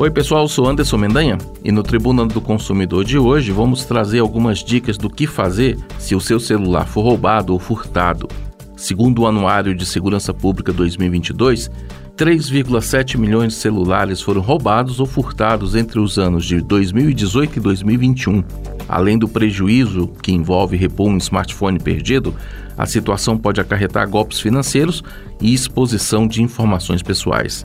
Oi, pessoal, sou Anderson Mendanha e no Tribuna do Consumidor de hoje vamos trazer algumas dicas do que fazer se o seu celular for roubado ou furtado. Segundo o Anuário de Segurança Pública 2022, 3,7 milhões de celulares foram roubados ou furtados entre os anos de 2018 e 2021. Além do prejuízo que envolve repor um smartphone perdido, a situação pode acarretar golpes financeiros e exposição de informações pessoais.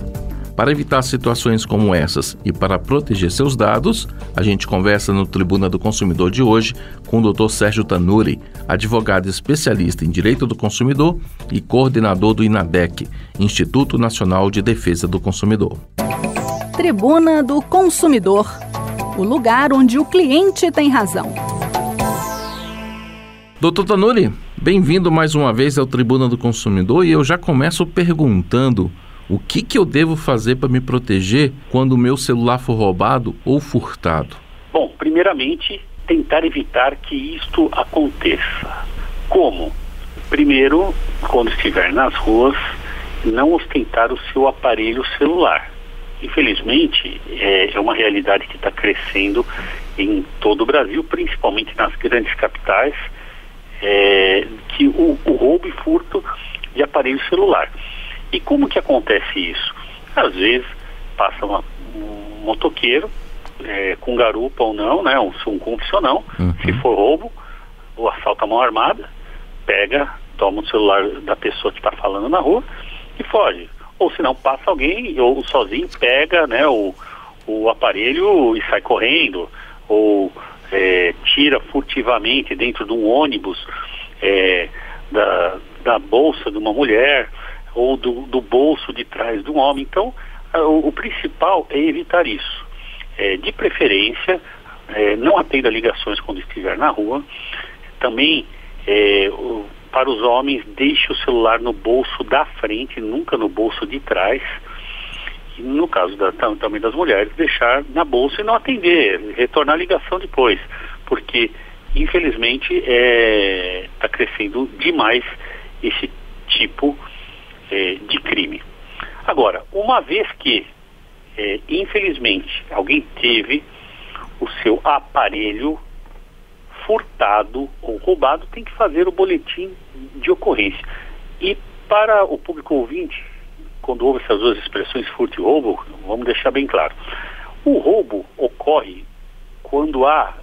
Para evitar situações como essas e para proteger seus dados, a gente conversa no Tribuna do Consumidor de hoje com o Dr. Sérgio Tanuri, advogado especialista em Direito do Consumidor e coordenador do INADEC, Instituto Nacional de Defesa do Consumidor. Tribuna do Consumidor o lugar onde o cliente tem razão. Doutor Tanuri, bem-vindo mais uma vez ao Tribuna do Consumidor e eu já começo perguntando o que, que eu devo fazer para me proteger quando o meu celular for roubado ou furtado? Bom, primeiramente, tentar evitar que isto aconteça. Como? Primeiro, quando estiver nas ruas, não ostentar o seu aparelho celular. Infelizmente, é, é uma realidade que está crescendo em todo o Brasil, principalmente nas grandes capitais, é, que o, o roubo e furto de aparelho celular. E como que acontece isso? Às vezes passa uma, um motoqueiro, é, com garupa ou não, né, um, um confissional, uhum. se for roubo, o assalto à mão armada, pega, toma o celular da pessoa que está falando na rua e foge. Ou se não, passa alguém, ou sozinho pega né, o, o aparelho e sai correndo, ou é, tira furtivamente dentro de um ônibus é, da, da bolsa de uma mulher ou do, do bolso de trás um homem. Então, o, o principal é evitar isso. É, de preferência, é, não atenda ligações quando estiver na rua. Também, é, o, para os homens, deixe o celular no bolso da frente, nunca no bolso de trás. E no caso da, também das mulheres, deixar na bolsa e não atender, retornar a ligação depois. Porque, infelizmente, está é, crescendo demais esse tipo de é, de crime. Agora, uma vez que, é, infelizmente, alguém teve o seu aparelho furtado ou roubado, tem que fazer o boletim de ocorrência. E para o público ouvinte, quando houve essas duas expressões furto e roubo, vamos deixar bem claro. O roubo ocorre quando há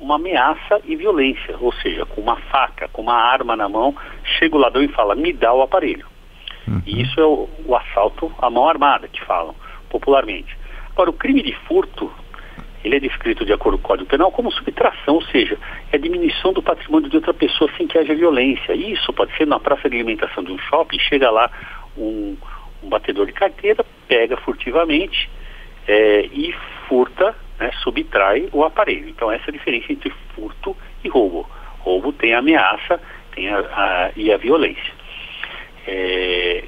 uma ameaça e violência, ou seja, com uma faca, com uma arma na mão, chega o ladrão e fala: me dá o aparelho. Uhum. E isso é o, o, assalto à mão armada, que falam popularmente. Agora, o crime de furto, ele é descrito de acordo com o Código Penal como subtração, ou seja, é diminuição do patrimônio de outra pessoa sem que haja violência. Isso pode ser na praça de alimentação de um shopping, chega lá um, um batedor de carteira, pega furtivamente é, e furta, né, subtrai o aparelho. Então essa é a diferença entre furto e roubo. Roubo tem a ameaça tem a, a, e a violência. É,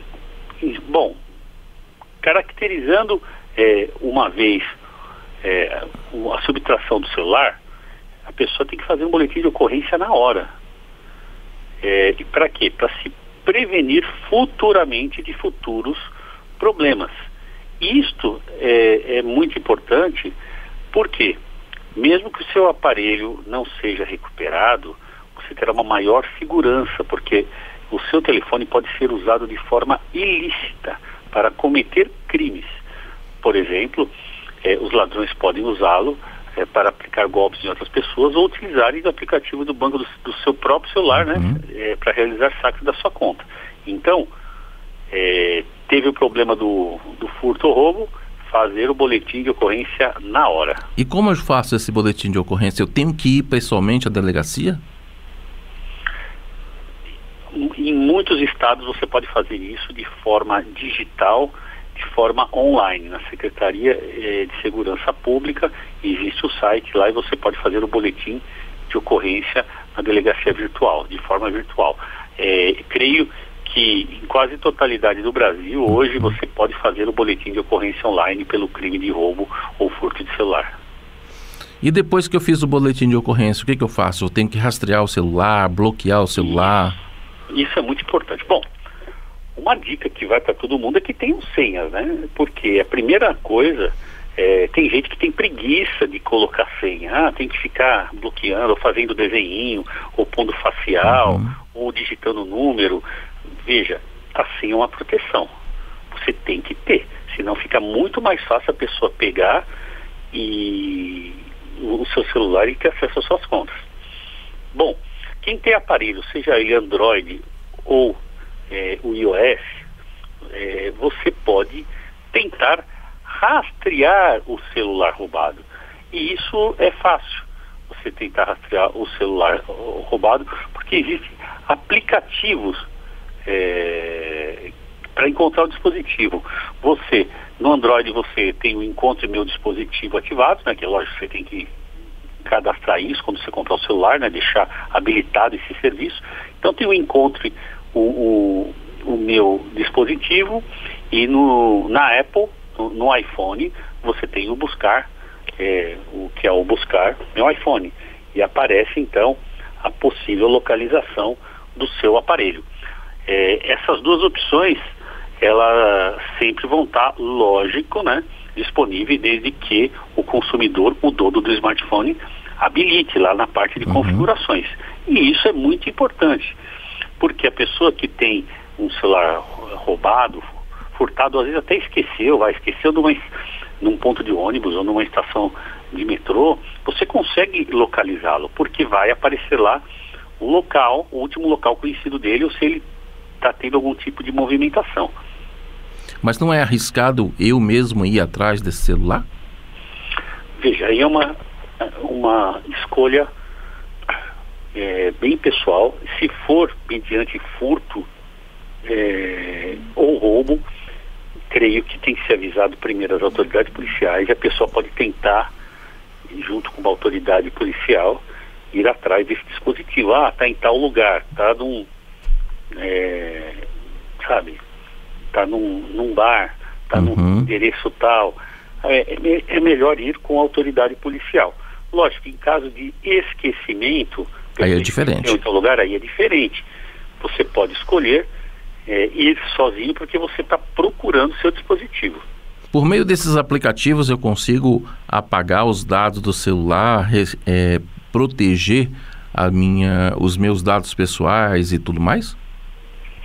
bom, caracterizando é, uma vez é, a subtração do celular, a pessoa tem que fazer um boletim de ocorrência na hora. É, e para quê? Para se prevenir futuramente de futuros problemas. Isto é, é muito importante porque, mesmo que o seu aparelho não seja recuperado, você terá uma maior segurança, porque o seu telefone pode ser usado de forma ilícita para cometer crimes. Por exemplo, eh, os ladrões podem usá-lo eh, para aplicar golpes em outras pessoas ou utilizarem o aplicativo do banco do, do seu próprio celular, né, uhum. eh, para realizar saques da sua conta. Então, teve o problema do, do furto ou roubo, fazer o boletim de ocorrência na hora. E como eu faço esse boletim de ocorrência? Eu tenho que ir pessoalmente à delegacia? em muitos estados você pode fazer isso de forma digital, de forma online. Na Secretaria eh, de Segurança Pública existe o site lá e você pode fazer o boletim de ocorrência na delegacia virtual, de forma virtual. É, creio que em quase totalidade do Brasil, hoje você pode fazer o boletim de ocorrência online pelo crime de roubo ou furto de celular. E depois que eu fiz o boletim de ocorrência, o que, que eu faço? Eu tenho que rastrear o celular, bloquear o celular? Isso é muito importante. Bom, uma dica que vai para todo mundo é que tenham senhas, né? Porque a primeira coisa É, tem gente que tem preguiça de colocar senha, ah, tem que ficar bloqueando, ou fazendo desenho, ou pondo facial, uhum. ou digitando número. Veja, a senha é uma proteção. Você tem que ter, senão fica muito mais fácil a pessoa pegar e o seu celular e ter acesso às suas contas. Bom, quem tem aparelho, seja ele Android ou é, o iOS, é, você pode tentar rastrear o celular roubado. E isso é fácil, você tentar rastrear o celular roubado, porque existem aplicativos é, para encontrar o dispositivo. Você, no Android, você tem o Encontre Meu Dispositivo ativado, né, que é lógico você tem que cadastrar isso quando você comprar o celular, né, deixar habilitado esse serviço. Então tem o Encontre o, o, o meu dispositivo e no, na Apple, no, no iPhone, você tem o buscar, é, o que é o buscar meu iPhone. E aparece então a possível localização do seu aparelho. É, essas duas opções, elas sempre vão estar, lógico, né, disponíveis desde que o consumidor, o dono do smartphone, habilite lá na parte de uhum. configurações. E isso é muito importante, porque a pessoa que tem um celular roubado, furtado, às vezes até esqueceu, vai, esqueceu numa, num ponto de ônibus ou numa estação de metrô, você consegue localizá-lo, porque vai aparecer lá o local, o último local conhecido dele, ou se ele está tendo algum tipo de movimentação. Mas não é arriscado eu mesmo ir atrás desse celular? Veja, aí é uma, uma escolha é, bem pessoal. Se for mediante furto é, ou roubo, creio que tem que ser avisado primeiro as autoridades policiais e a pessoa pode tentar, junto com uma autoridade policial, ir atrás desse dispositivo. Ah, está em tal lugar, está num. É, sabe, está num, num bar, está uhum. num endereço tal. É, é, é, melhor ir com a autoridade policial. Lógico, em caso de esquecimento, aí é diferente. Em outro lugar, aí é diferente. Você pode escolher é, ir sozinho porque você está procurando seu dispositivo. Por meio desses aplicativos eu consigo apagar os dados do celular, é, proteger a minha, os meus dados pessoais e tudo mais?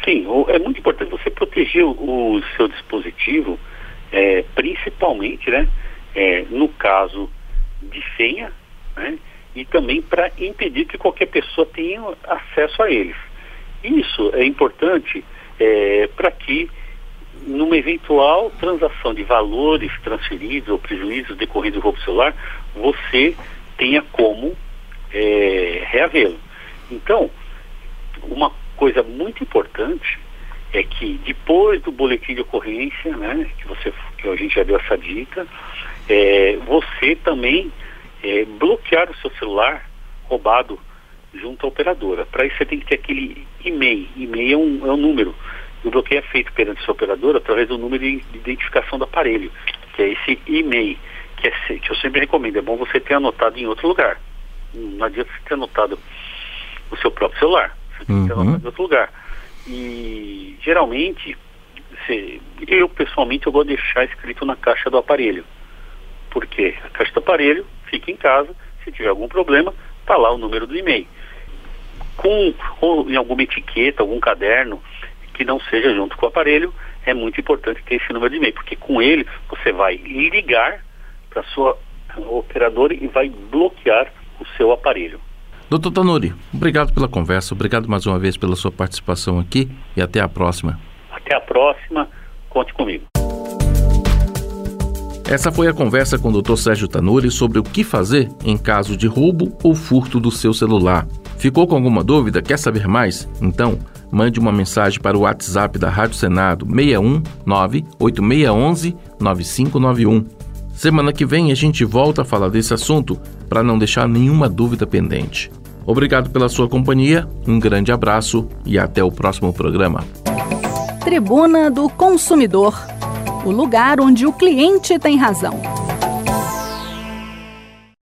Sim, é muito importante você proteger o, o seu dispositivo, é, principalmente, né, é, no caso de senha, né, e também para impedir que qualquer pessoa tenha acesso a eles. Isso é importante é, para que, numa eventual transação de valores transferidos ou prejuízos decorridos do roubo celular, você tenha como é, reavê-lo. Então, uma coisa muito importante é que depois do boletim de ocorrência, né, que você que a gente já deu essa dica, é, você também é, bloquear o seu celular roubado junto à operadora. Para isso você tem que ter aquele e-mail. E-mail é um, é um número. O bloqueio é feito perante sua operadora através do número de, de identificação do aparelho, que é esse e-mail, que, é, que eu sempre recomendo. É bom você ter anotado em outro lugar. Não adianta você ter anotado no seu próprio celular. Você tem que ter anotado em outro lugar. E geralmente, você, eu pessoalmente eu de deixar escrito na caixa do aparelho. Porque a caixa do aparelho fica em casa, se tiver algum problema, está lá o número do e-mail. Com, ou em alguma etiqueta, algum caderno que não seja junto com o aparelho, é muito importante ter esse número de e-mail, porque com ele você vai ligar para a sua operadora e vai bloquear o seu aparelho. Doutor Tanuri, obrigado pela conversa, obrigado mais uma vez pela sua participação aqui e até a próxima. Até a próxima, conte comigo. Essa foi a conversa com o Dr. Sérgio Tanuri sobre o que fazer em caso de roubo ou furto do seu celular. Ficou com alguma dúvida? Quer saber mais? Então, mande uma mensagem para o WhatsApp da Rádio Senado 61 98611 9591. Semana que vem a gente volta a falar desse assunto para não deixar nenhuma dúvida pendente. Obrigado pela sua companhia, um grande abraço e até o próximo programa. Tribuna do Consumidor o lugar onde o cliente tem razão.